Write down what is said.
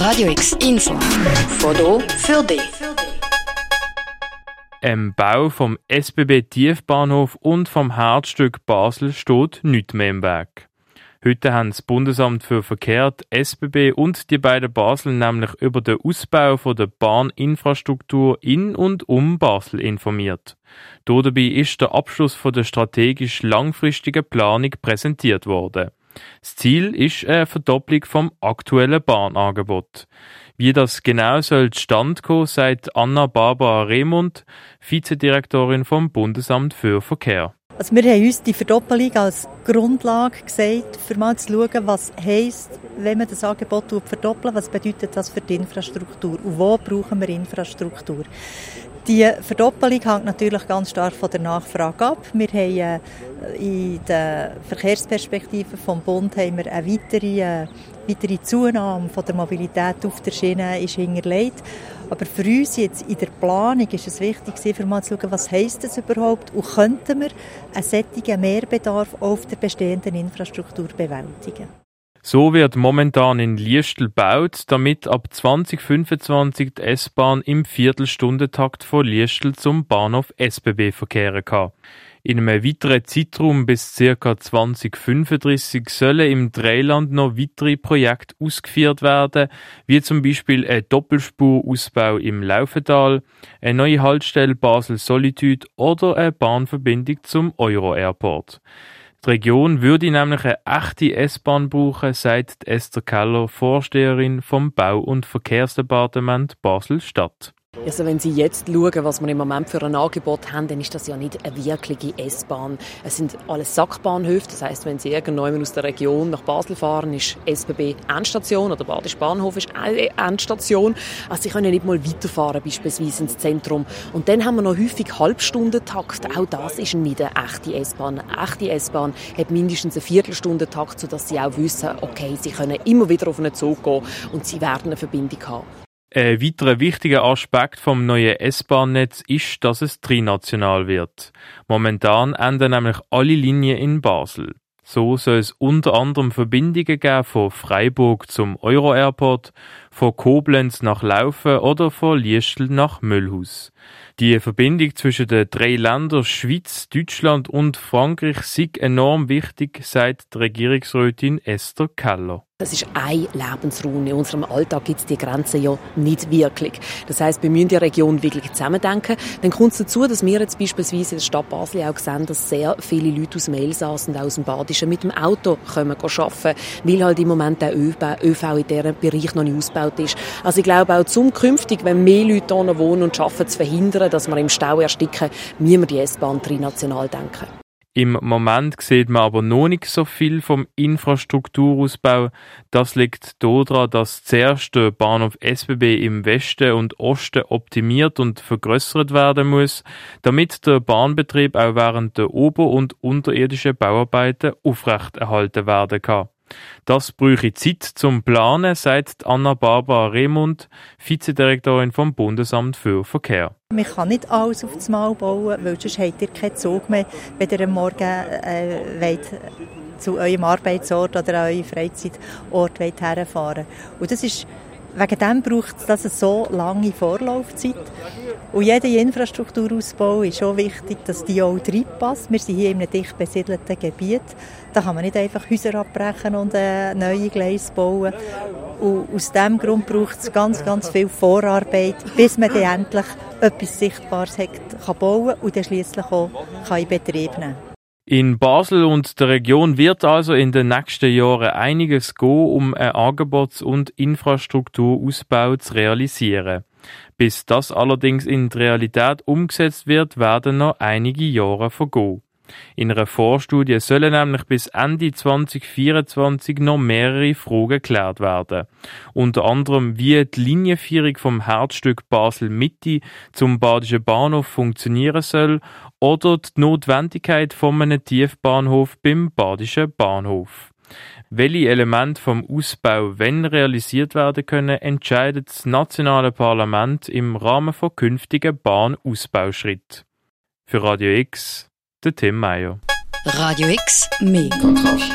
Radio X Info. Foto für dich. Im Bau vom SBB Tiefbahnhof und vom Herzstück Basel steht nichts mehr im Weg. Heute haben das Bundesamt für Verkehr, SBB und die beiden Basel nämlich über den Ausbau von der Bahninfrastruktur in und um Basel informiert. Dabei ist der Abschluss von der strategisch langfristigen Planung präsentiert worden. Das Ziel ist eine Verdopplung vom aktuellen Bahnangebot. Wie das genau soll zustande kommen, sagt Anna Barbara Remund, Vizedirektorin vom Bundesamt für Verkehr. Also wir haben uns die Verdoppelung als Grundlage gesagt, für mal zu schauen, was heisst, wenn man das Angebot verdoppelt, was bedeutet das für die Infrastruktur und wo brauchen wir Infrastruktur. Die Verdoppelung hängt natürlich ganz stark von der Nachfrage ab. Wir haben äh, in der Verkehrsperspektive vom Bund haben wir eine weitere, äh, weitere Zunahme von der Mobilität auf der Schiene ist hinterlegt. Aber für uns jetzt in der Planung ist es wichtig, für mal zu schauen, was heisst das überhaupt und könnten wir einen solchen Mehrbedarf auf der bestehenden Infrastruktur bewältigen. So wird momentan in Liestel gebaut, damit ab 2025 die S-Bahn im Viertelstundentakt von Liestel zum Bahnhof SBB verkehren kann. In einem weiteren Zeitraum bis ca. 2035 sollen im Dreiland noch weitere Projekte ausgeführt werden, wie zum Beispiel ein Doppelspurausbau im Laufental, eine neue Haltestelle Basel-Solitude oder eine Bahnverbindung zum Euro-Airport. Die Region würde nämlich eine echte S-Bahn brauchen, sagt Esther Keller, Vorsteherin vom Bau- und Verkehrsdepartement Basel-Stadt. Also wenn Sie jetzt schauen, was wir im Moment für ein Angebot haben, dann ist das ja nicht eine wirkliche S-Bahn. Es sind alles Sackbahnhöfe. Das heißt, wenn Sie irgendjemand aus der Region nach Basel fahren, ist SBB Endstation oder Badisch Bahnhof ist Endstation. Also Sie können nicht mal weiterfahren, beispielsweise ins Zentrum. Und dann haben wir noch häufig Halbstundentakt. Auch das ist nicht eine echte S-Bahn. Eine echte S-Bahn hat mindestens eine Viertelstunde-Takt, sodass Sie auch wissen, okay, Sie können immer wieder auf einen Zug gehen und Sie werden eine Verbindung haben. Ein weiterer wichtiger Aspekt vom neuen S-Bahn-Netz ist, dass es trinational wird. Momentan enden nämlich alle Linien in Basel. So soll es unter anderem Verbindungen geben von Freiburg zum Euro-Airport, von Koblenz nach Laufen oder von Liestel nach Müllhaus. Die Verbindung zwischen den drei Ländern Schweiz, Deutschland und Frankreich ist enorm wichtig, sagt die Regierungsrätin Esther Keller. Das ist ein Lebensraum. In unserem Alltag gibt es die Grenzen ja nicht wirklich. Das heißt, wir müssen die Region wirklich zusammendenken. Dann kommt es dazu, dass wir jetzt beispielsweise in der Stadt Basel auch sehen, dass sehr viele Leute aus dem Elsass und aus dem Badischen mit dem Auto kommen arbeiten, weil halt im Moment der ÖV in diesem Bereich noch nicht ausgebaut ist. Also ich glaube auch zukünftig, wenn mehr Leute hier wohnen und arbeiten, zu verhindern, dass wir im Stau ersticken, müssen wir die S-Bahn trinational denken. Im Moment sieht man aber noch nicht so viel vom Infrastrukturausbau. Das liegt daran, dass zuerst der Bahnhof SBB im Westen und Osten optimiert und vergrößert werden muss, damit der Bahnbetrieb auch während der ober- und unterirdischen Bauarbeiten aufrechterhalten werden kann. Das bräuchte Zeit zum Planen, sagt Anna-Barbara Remund, Vizedirektorin vom Bundesamt für Verkehr. Man kann nicht alles auf das Mal bauen, weil sonst habt ihr keinen Zug mehr, wenn ihr am Morgen äh, wollt, zu eurem Arbeitsort oder an eurem Freizeitort wollt herfahren Und das ist Wegen dem braucht es eine so lange Vorlaufzeit. Und jeder Infrastrukturausbau ist auch wichtig, dass die auch reinpasst. Wir sind hier in einem dicht besiedelten Gebiet. Da kann man nicht einfach Häuser abbrechen und äh, neue Gleise bauen. Und aus diesem Grund braucht es ganz, ganz viel Vorarbeit, bis man dann endlich etwas Sichtbares hat, kann bauen und dann schliesslich auch kann in Betrieb nehmen kann. In Basel und der Region wird also in den nächsten Jahren einiges gehen, um einen Angebots- und Infrastrukturausbau zu realisieren. Bis das allerdings in die Realität umgesetzt wird, werden noch einige Jahre vergehen. In einer Vorstudie sollen nämlich bis Ende 2024 noch mehrere Fragen geklärt werden. Unter anderem, wie die Linienführung vom Herzstück Basel-Mitte zum Badischen Bahnhof funktionieren soll oder die Notwendigkeit von einem Tiefbahnhof beim Badischen Bahnhof. Welche Elemente vom Ausbau wenn realisiert werden können, entscheidet das nationale Parlament im Rahmen von künftigen Bahnausbauschritten. Für Radio X der Tim Meyer. Radio X, mehr Kontrast.